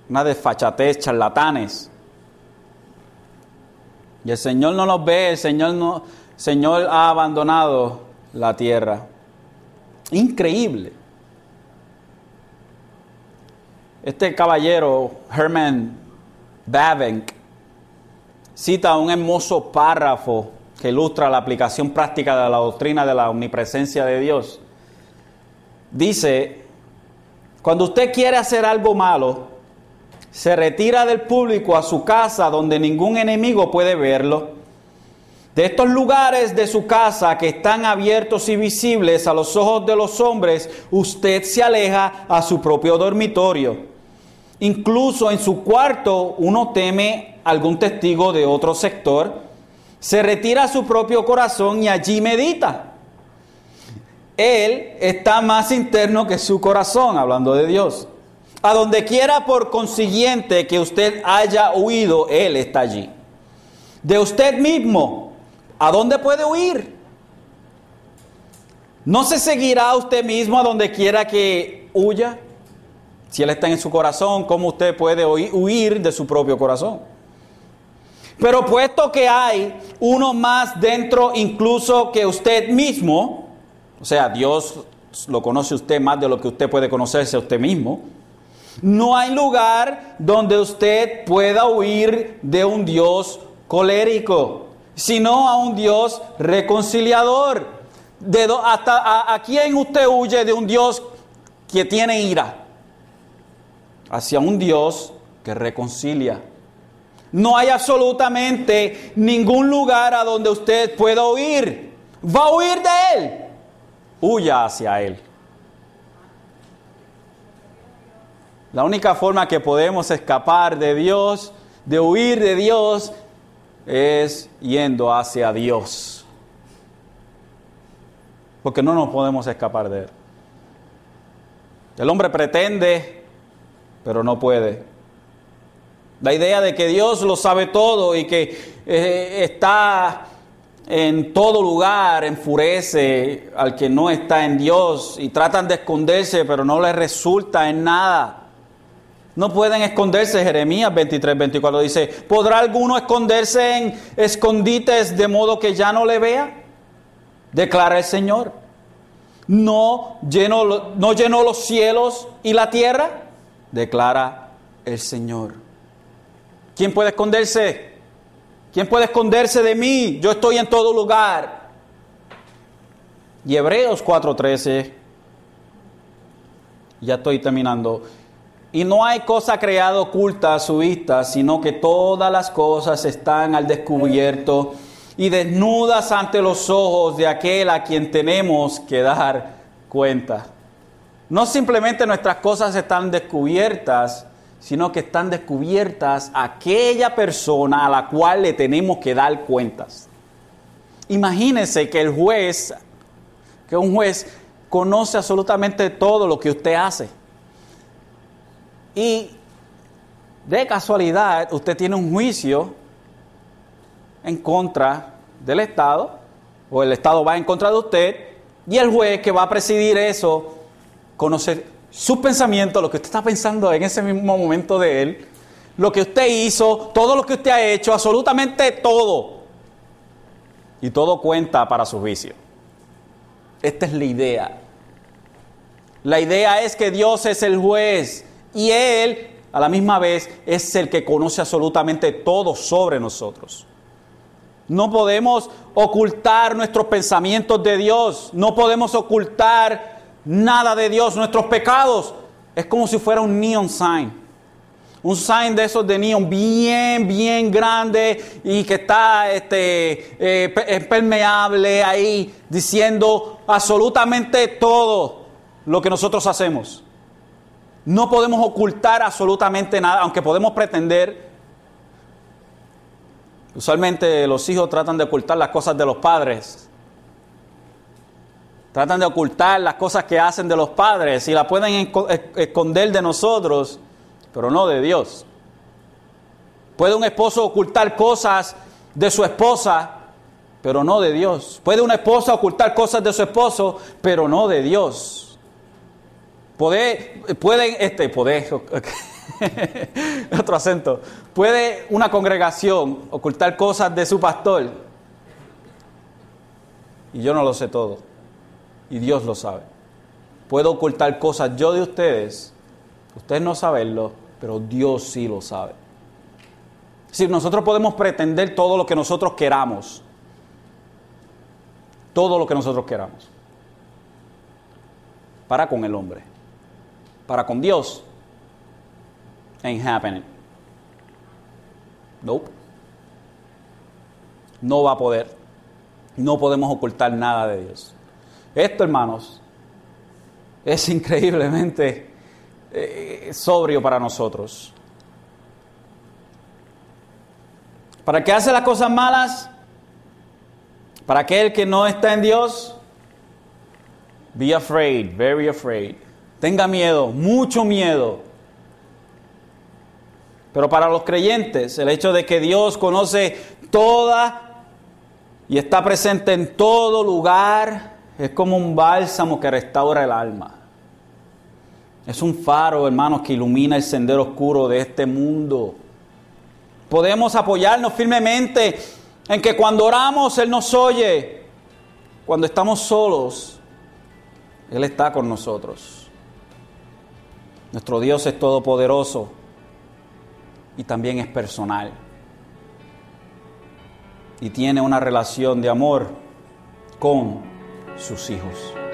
Una desfachatez, charlatanes. Y el Señor no los ve, el Señor, no, Señor ha abandonado la tierra. Increíble. Este caballero, Herman Bavinck, cita un hermoso párrafo ilustra la aplicación práctica de la doctrina de la omnipresencia de Dios. Dice, cuando usted quiere hacer algo malo, se retira del público a su casa donde ningún enemigo puede verlo. De estos lugares de su casa que están abiertos y visibles a los ojos de los hombres, usted se aleja a su propio dormitorio. Incluso en su cuarto uno teme algún testigo de otro sector se retira a su propio corazón y allí medita. Él está más interno que su corazón, hablando de Dios. A donde quiera por consiguiente que usted haya huido, Él está allí. De usted mismo, ¿a dónde puede huir? ¿No se seguirá usted mismo a donde quiera que huya? Si Él está en su corazón, ¿cómo usted puede huir de su propio corazón? Pero puesto que hay uno más dentro incluso que usted mismo, o sea, Dios lo conoce usted más de lo que usted puede conocerse a usted mismo, no hay lugar donde usted pueda huir de un Dios colérico, sino a un Dios reconciliador. De hasta a, a quién usted huye de un Dios que tiene ira, hacia un Dios que reconcilia. No hay absolutamente ningún lugar a donde usted pueda huir. Va a huir de Él. Huya hacia Él. La única forma que podemos escapar de Dios, de huir de Dios, es yendo hacia Dios. Porque no nos podemos escapar de Él. El hombre pretende, pero no puede. La idea de que Dios lo sabe todo y que eh, está en todo lugar, enfurece al que no está en Dios y tratan de esconderse, pero no les resulta en nada. No pueden esconderse. Jeremías 23, 24 dice, ¿podrá alguno esconderse en escondites de modo que ya no le vea? Declara el Señor. ¿No llenó, no llenó los cielos y la tierra? Declara el Señor. ¿Quién puede esconderse? ¿Quién puede esconderse de mí? Yo estoy en todo lugar. Y Hebreos 4:13, ya estoy terminando. Y no hay cosa creada oculta a su vista, sino que todas las cosas están al descubierto y desnudas ante los ojos de aquel a quien tenemos que dar cuenta. No simplemente nuestras cosas están descubiertas, sino que están descubiertas aquella persona a la cual le tenemos que dar cuentas. Imagínese que el juez, que un juez conoce absolutamente todo lo que usted hace. Y de casualidad usted tiene un juicio en contra del Estado, o el Estado va en contra de usted, y el juez que va a presidir eso conoce sus pensamientos, lo que usted está pensando en ese mismo momento de él, lo que usted hizo, todo lo que usted ha hecho, absolutamente todo. Y todo cuenta para su juicio. Esta es la idea. La idea es que Dios es el juez y Él a la misma vez es el que conoce absolutamente todo sobre nosotros. No podemos ocultar nuestros pensamientos de Dios, no podemos ocultar nada de Dios, nuestros pecados. Es como si fuera un neon sign. Un sign de esos de neon bien, bien grande y que está este, eh, permeable ahí, diciendo absolutamente todo lo que nosotros hacemos. No podemos ocultar absolutamente nada, aunque podemos pretender. Usualmente los hijos tratan de ocultar las cosas de los padres. Tratan de ocultar las cosas que hacen de los padres y la pueden esconder de nosotros, pero no de Dios. Puede un esposo ocultar cosas de su esposa, pero no de Dios. Puede una esposa ocultar cosas de su esposo, pero no de Dios. Puede, pueden, este, puede, (laughs) otro acento. Puede una congregación ocultar cosas de su pastor. Y yo no lo sé todo. Y Dios lo sabe. Puedo ocultar cosas yo de ustedes. Ustedes no sabenlo, pero Dios sí lo sabe. Si nosotros podemos pretender todo lo que nosotros queramos. Todo lo que nosotros queramos. Para con el hombre. Para con Dios. Ain't happening. Nope. No va a poder. No podemos ocultar nada de Dios. Esto, hermanos, es increíblemente eh, sobrio para nosotros. ¿Para qué hace las cosas malas? Para aquel que no está en Dios, be afraid, very afraid. Tenga miedo, mucho miedo. Pero para los creyentes, el hecho de que Dios conoce toda y está presente en todo lugar es como un bálsamo que restaura el alma. Es un faro, hermanos, que ilumina el sendero oscuro de este mundo. Podemos apoyarnos firmemente en que cuando oramos Él nos oye. Cuando estamos solos, Él está con nosotros. Nuestro Dios es todopoderoso y también es personal. Y tiene una relación de amor con sus hijos.